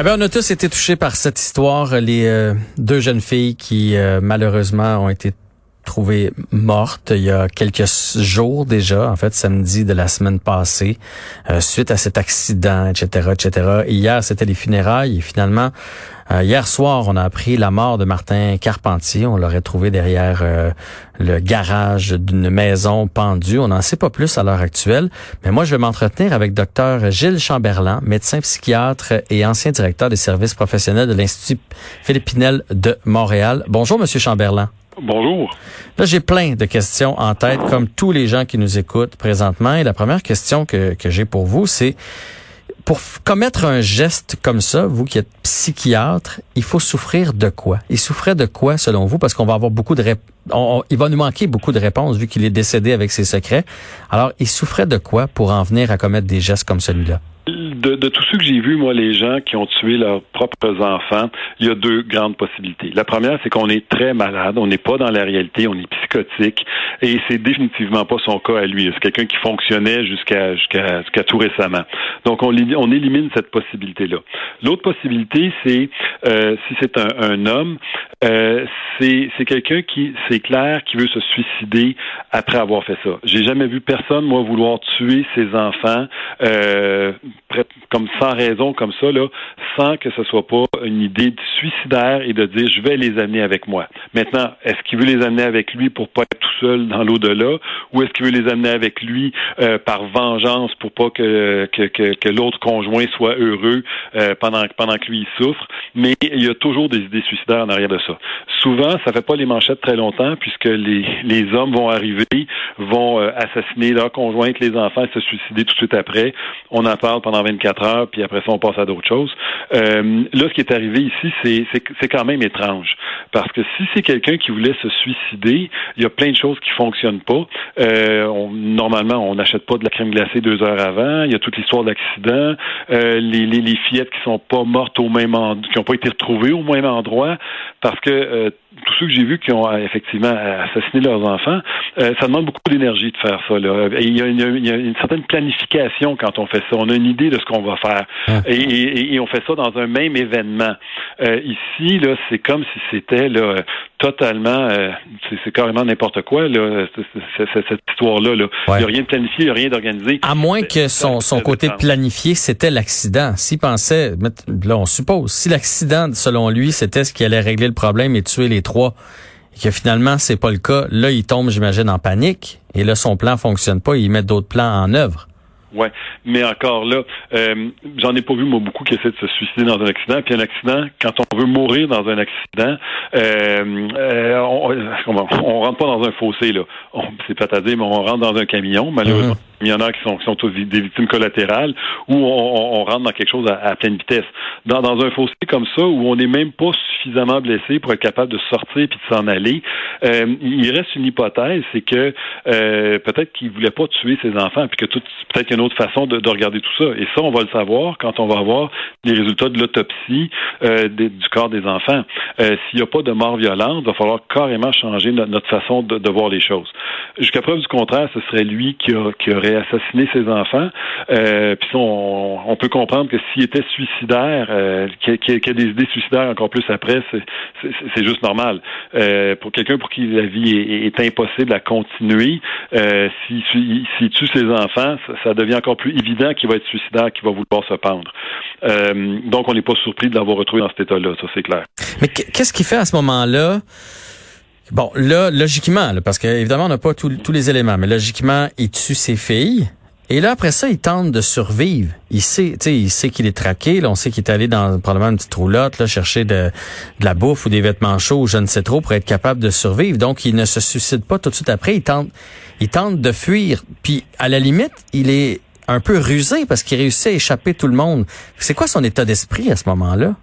Eh bien, on a tous été touchés par cette histoire. Les euh, deux jeunes filles qui, euh, malheureusement, ont été trouvées mortes il y a quelques jours déjà, en fait, samedi de la semaine passée, euh, suite à cet accident, etc., etc. hier, c'était les funérailles et finalement, euh, hier soir, on a appris la mort de Martin Carpentier. On l'aurait trouvé derrière euh, le garage d'une maison pendue. On n'en sait pas plus à l'heure actuelle. Mais moi, je vais m'entretenir avec Dr Gilles Chamberlain, médecin psychiatre et ancien directeur des services professionnels de l'Institut Philippinel de Montréal. Bonjour, Monsieur Chamberlain. Bonjour. Là, j'ai plein de questions en tête, comme tous les gens qui nous écoutent présentement. Et la première question que, que j'ai pour vous, c'est pour commettre un geste comme ça, vous qui êtes psychiatre, il faut souffrir de quoi? Il souffrait de quoi selon vous? Parce qu'on va avoir beaucoup de réponses. il va nous manquer beaucoup de réponses vu qu'il est décédé avec ses secrets. Alors, il souffrait de quoi pour en venir à commettre des gestes comme celui-là? De, de tout ce que j'ai vu, moi, les gens qui ont tué leurs propres enfants, il y a deux grandes possibilités. La première, c'est qu'on est très malade, on n'est pas dans la réalité, on est psychotique, et c'est définitivement pas son cas à lui. C'est quelqu'un qui fonctionnait jusqu'à jusqu'à tout récemment. Donc, on, élimine cette possibilité-là. L'autre possibilité, c'est euh, si c'est un, un, homme, euh, c'est quelqu'un qui, c'est clair, qui veut se suicider après avoir fait ça. J'ai jamais vu personne, moi, vouloir tuer ses enfants. Euh, comme sans raison, comme ça, là, sans que ce soit pas une idée suicidaire et de dire je vais les amener avec moi. Maintenant, est-ce qu'il veut les amener avec lui pour pas être tout seul dans l'au-delà, ou est-ce qu'il veut les amener avec lui euh, par vengeance pour pas que que, que, l'autre conjoint soit heureux euh, pendant pendant que lui souffre? Mais il y a toujours des idées suicidaires en arrière de ça. Souvent, ça fait pas les manchettes très longtemps puisque les les hommes vont arriver, vont euh, assassiner leur conjointe, les enfants, et se suicider tout de suite après. On en parle pendant 24 heures, puis après ça, on passe à d'autres choses. Euh, là, ce qui est arrivé ici, c'est, c'est, quand même étrange. Parce que si c'est quelqu'un qui voulait se suicider, il y a plein de choses qui fonctionnent pas. Euh, on, normalement, on n'achète pas de la crème glacée deux heures avant. Il y a toute l'histoire d'accident. Euh, les, les, les, fillettes qui sont pas mortes au même endroit, qui n'ont pas été retrouvées au même endroit, parce que euh, tous ceux que j'ai vus qui ont effectivement assassiné leurs enfants, euh, ça demande beaucoup d'énergie de faire ça. Là. il, y a une, il, y a une, certaine planification quand on fait ça. On a une idée de ce qu'on va faire. Ah. Et, et, on fait ça dans un même événement. Euh, ici, là, c'est comme si c'était là, totalement, euh, c'est carrément n'importe quoi, là, cette histoire-là. Là. Il n'y a rien de planifié, il n'y a rien d'organisé. À moins que son, son côté planifié, c'était l'accident. S'il pensait, là, on suppose, si l'accident, selon lui, c'était ce qui allait régler le problème et tuer les trois, et que finalement, c'est pas le cas, là, il tombe, j'imagine, en panique, et là, son plan fonctionne pas, il met d'autres plans en œuvre. Ouais, mais encore là, euh, j'en ai pas vu moi beaucoup qui essaient de se suicider dans un accident. Puis un accident, quand on veut mourir dans un accident, euh, euh on, on, rentre pas dans un fossé là. C'est pas à dire, mais on rentre dans un camion. Malheureusement. Il y en a qui sont, qui sont tous des victimes collatérales, ou on, on, rentre dans quelque chose à, pleine vitesse. Dans, dans, un fossé comme ça, où on n'est même pas suffisamment blessé pour être capable de sortir puis de s'en aller, euh, il reste une hypothèse, c'est que euh, peut-être qu'il voulait pas tuer ses enfants, puis que tout peut-être qu'il y a une autre façon de, de, regarder tout ça. Et ça, on va le savoir quand on va avoir les résultats de l'autopsie euh, du corps des enfants. Euh, s'il n'y a pas de mort violente, il va falloir carrément changer notre, façon de, de, voir les choses. Jusqu'à preuve du contraire, ce serait lui qui, qui aurait assassiné ses enfants. Euh, puis on, peut comprendre que s'il était suicidaire, euh, qu'il y, ait des idées suicidaires encore plus après, c'est juste normal. Euh, pour quelqu'un pour qui la vie est, impossible à continuer, s'il si, tue ses enfants, ça, devient encore plus évident qu'il va être suicidaire, qu'il va vouloir se pendre. Donc, on n'est pas surpris de l'avoir retrouvé dans cet état-là, ça c'est clair. Mais qu'est-ce qu'il fait à ce moment-là? Bon, là, logiquement, parce qu'évidemment, on n'a pas tous les éléments, mais logiquement, il tue ses filles. Et là, après ça, il tente de survivre. Il sait, il sait qu'il est traqué. Là, on sait qu'il est allé dans probablement une petite roulotte, là, chercher de, de la bouffe ou des vêtements chauds, je ne sais trop, pour être capable de survivre. Donc, il ne se suicide pas tout de suite après. Il tente, il tente de fuir. Puis, à la limite, il est un peu rusé parce qu'il réussit à échapper tout le monde. C'est quoi son état d'esprit à ce moment-là?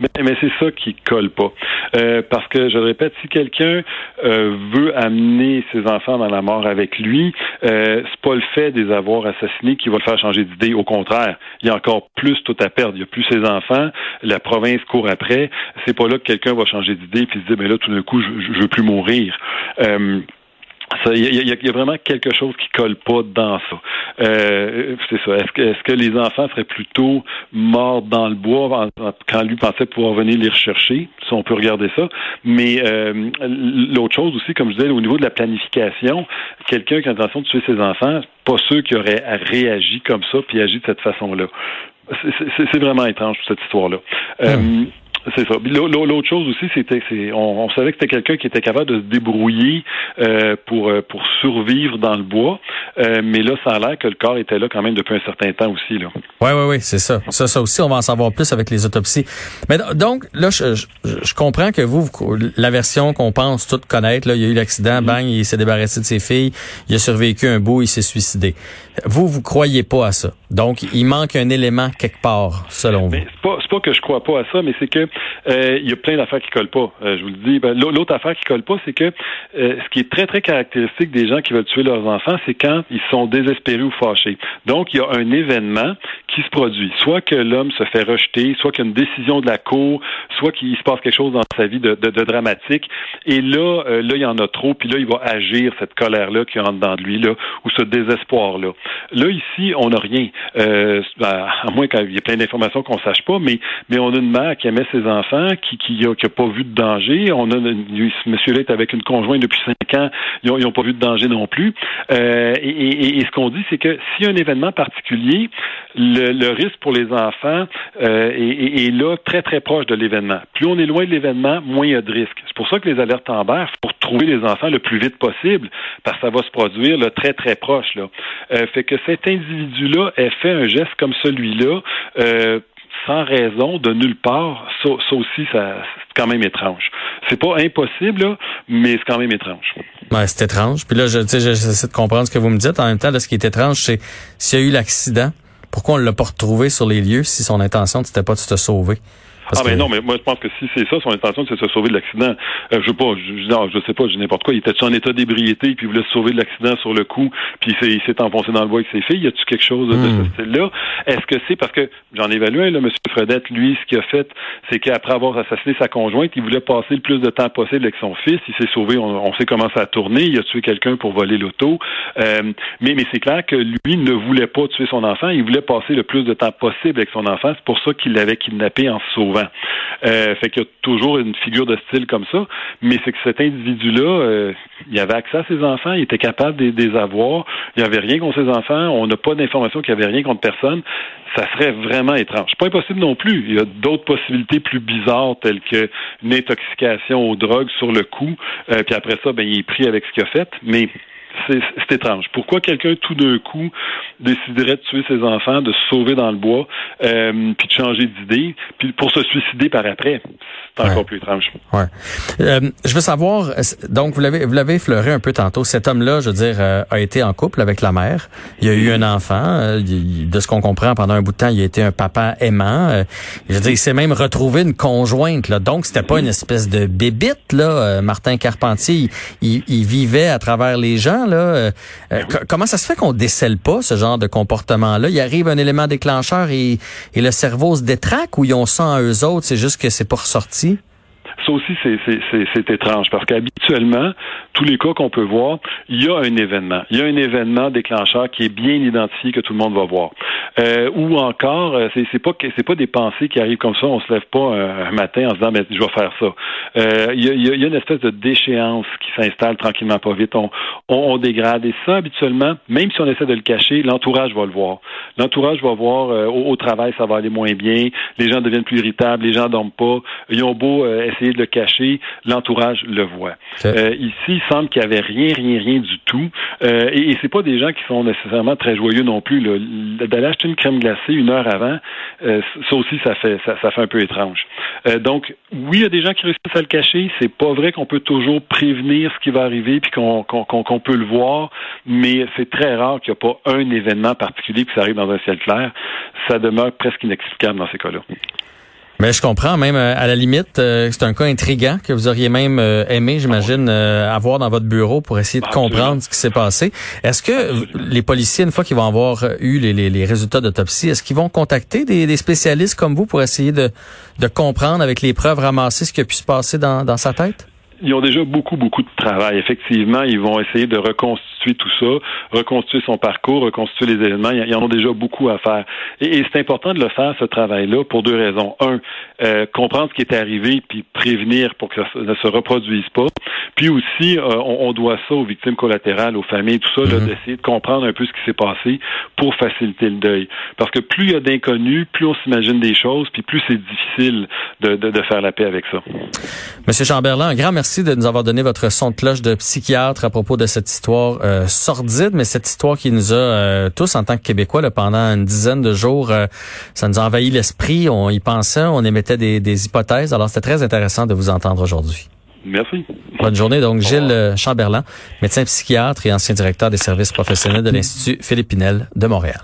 Mais, c'est ça qui colle pas. Euh, parce que, je le répète, si quelqu'un euh, veut amener ses enfants dans la mort avec lui, euh, c'est pas le fait de les avoir assassinés qui va le faire changer d'idée. Au contraire, il y a encore plus tout à perdre. Il y a plus ses enfants, la province court après. C'est pas là que quelqu'un va changer d'idée puis se dire, mais là, tout d'un coup, je, je veux plus mourir. Euh, il y, a vraiment quelque chose qui colle pas dans ça. Euh, c'est ça. Est-ce que, les enfants seraient plutôt morts dans le bois quand lui pensait pouvoir venir les rechercher? Si on peut regarder ça. Mais euh, l'autre chose aussi, comme je disais, au niveau de la planification, quelqu'un qui a l'intention de tuer ses enfants, pas ceux qui auraient réagi comme ça puis agi de cette façon-là. C'est vraiment étrange cette histoire-là. Euh, hmm. C'est ça. L'autre chose aussi, c'était, on, on, savait que c'était quelqu'un qui était capable de se débrouiller euh, pour euh, pour survivre dans le bois, euh, mais là, ça a l'air que le corps était là quand même depuis un certain temps aussi là. Oui, oui, oui, c'est ça. Ça, ça aussi, on va en savoir plus avec les autopsies. Mais donc là, je, je, comprends que vous, la version qu'on pense toutes connaître, là, il y a eu l'accident, mm-hmm. bang, il s'est débarrassé de ses filles, il a survécu un bout, il s'est suicidé. Vous, vous croyez pas à ça? Donc, il manque un élément quelque part, selon vous. C'est pas, pas que je crois pas à ça, mais c'est que euh, il y a plein d'affaires qui collent pas. Euh, je vous le dis. Ben, l'autre affaire qui colle pas, c'est que euh, ce qui est très très caractéristique des gens qui veulent tuer leurs enfants, c'est quand ils sont désespérés ou fâchés. Donc, il y a un événement qui se produit, soit que l'homme se fait rejeter, soit qu'il y a une décision de la cour, soit qu'il se passe quelque chose dans sa vie de, dramatique. Et là, là, il y en a trop, puis là, il va agir cette colère-là qui rentre dans lui, là, ou ce désespoir-là. Là, ici, on n'a rien. Ben, à moins qu'il y ait plein d'informations qu'on sache pas, mais mais on a une mère qui aimait ses enfants, qui qui a, pas vu de danger. On a ce monsieur-là est avec une conjointe depuis cinq ans, ils n'ont pas vu de danger non plus. Euh, et, ce qu'on dit, c'est que s'il y a un événement particulier, le, risque pour les enfants euh, est, là très très proche de l'événement. Plus on est loin de l'événement, moins il y a de risques. C'est pour ça que les alertes en c'est pour trouver les enfants le plus vite possible, parce que ça va se produire là, très très proche. Là. Euh, fait que cet individu-là ait fait un geste comme celui-là. Euh, sans raison, de nulle part, ça, aussi, ça, c'est quand même étrange. C'est pas impossible, mais c'est quand même étrange. C'est étrange. Puis là, je, j'essaie de comprendre ce que vous me dites. En même temps, ce qui est étrange, c'est s'il y a eu l'accident, pourquoi on l'a pas retrouvé sur les lieux si son intention, c'était pas de se sauver? Ah, ben non, mais moi, je pense que si c'est ça, son intention, c'est de se sauver de l'accident. Euh, je sais pas, je, non, je sais pas, je n'importe quoi. Il était en état d'ébriété, puis il voulait se sauver de l'accident sur le coup, puis il s'est enfoncé dans le bois avec ses filles? Y a-tu quelque chose de ce hmm. style-là? Est-ce que c'est parce que, j'en évalue un, là, M. Fredette, lui, ce qu'il a fait, c'est qu'après avoir assassiné sa conjointe, il voulait passer le plus de temps possible avec son fils. Il s'est sauvé, on, sait comment ça a tourné. Il a tué quelqu'un pour voler l'auto. Euh, mais mais c'est clair que lui ne voulait pas tuer son enfant. Il voulait passer le plus de temps possible avec son enfant. C'est pour ça qu'il l'avait kidnappé en se sauvant. Euh, fait qu'il y a toujours une figure de style comme ça, mais c'est que cet individu-là, euh, il avait accès à ses enfants, il était capable de, les avoir, il n'y avait rien contre ses enfants, on n'a pas d'information qu'il n'y avait rien contre personne. Ça serait vraiment étrange. Pas impossible non plus. Il y a d'autres possibilités plus bizarres telles qu'une intoxication aux drogues sur le coup, euh, puis après ça, ben, il est pris avec ce qu'il a fait, mais c'est étrange. Pourquoi quelqu'un tout d'un coup déciderait de tuer ses enfants, de se sauver dans le bois, euh, puis de changer d'idée, puis pour se suicider par après? C'est encore plus étrange. Ouais. Euh, je veux savoir, donc vous l'avez vous l'avez effleuré un peu tantôt. Cet homme-là, je veux dire, euh, a été en couple avec la mère. Il a eu un enfant. de ce qu'on comprend, pendant un bout de temps, il a été un papa aimant. je veux dire, il s'est même retrouvé une conjointe. Là. Donc, c'était pas une espèce de bébite, là. Martin Carpentier, il, il vivait à travers les gens là. Euh, ben comment ça se fait qu'on décèle pas ce genre de comportement-là? Il arrive un élément déclencheur et, et le cerveau se détraque ou ils ont ça en eux autres, c'est juste que c'est pas ressorti? Ça aussi, c'est étrange parce qu'habituellement, tous les cas qu'on peut voir, il y a un événement. Il y a un événement déclencheur qui est bien identifié que tout le monde va voir. Euh, ou encore, euh, c'est pas c'est pas des pensées qui arrivent comme ça. On se lève pas un, matin en se disant mais je vais faire ça. Euh, il, y a, une espèce de déchéance qui s'installe tranquillement pas vite. On, on, dégrade et ça habituellement, même si on essaie de le cacher, l'entourage va le voir. L'entourage va voir au, au, travail ça va aller moins bien. Les gens deviennent plus irritables. Les gens dorment pas. Ils ont beau essayer de le cacher, l'entourage le voit. ici, semble qu'il y avait rien, rien, rien du tout. et, et c'est pas des gens qui sont nécessairement très joyeux non plus. D'aller acheter une crème glacée une heure avant, euh, ça aussi, ça fait, ça, fait un peu étrange. Euh, donc, oui, il y a des gens qui réussissent à le cacher. C'est pas vrai qu'on peut toujours prévenir ce qui va arriver puis qu'on peut le voir, mais c'est très rare qu'il n'y a pas un événement particulier qui ça arrive dans un ciel clair. Ça demeure presque inexplicable dans ces cas-là. Mais je comprends même euh, à la limite, euh, c'est un cas intrigant que vous auriez même euh, aimé, j'imagine, avoir dans votre bureau pour essayer de comprendre ce qui s'est passé. Est-ce que les policiers, une fois qu'ils vont avoir eu les, les, les résultats d'autopsie, est-ce qu'ils vont contacter des, des, spécialistes comme vous pour essayer de, de comprendre avec les preuves ramassées ce qui a pu se passer dans, dans sa tête? Ils ont déjà beaucoup, beaucoup de travail. Effectivement, ils vont essayer de reconstituer tout ça, reconstituer son parcours, reconstituer les événements. Ils en ont déjà beaucoup à faire. Et, c'est important de le faire, ce travail-là, pour deux raisons. Un, euh, comprendre ce qui est arrivé, puis prévenir pour que ça ne se reproduise pas. Puis aussi, euh, on, doit ça aux victimes collatérales, aux familles, tout ça, mm-hmm. d'essayer de comprendre un peu ce qui s'est passé pour faciliter le deuil. Parce que plus il y a d'inconnus, plus on s'imagine des choses, puis plus c'est difficile de, de, de, faire la paix avec ça. Monsieur Chamberlain, un grand merci de nous avoir donné votre son de cloche de psychiatre à propos de cette histoire euh, sordide, mais cette histoire qui nous a euh, tous, en tant que Québécois, là, pendant une dizaine de jours, euh, ça nous a envahi l'esprit, on y pensait, on émettait des, des hypothèses. Alors, c'était très intéressant de vous entendre aujourd'hui. Merci. Bonne journée. Donc, Gilles Chamberlain, médecin psychiatre et ancien directeur des services professionnels de l'Institut Philippe Pinel de Montréal.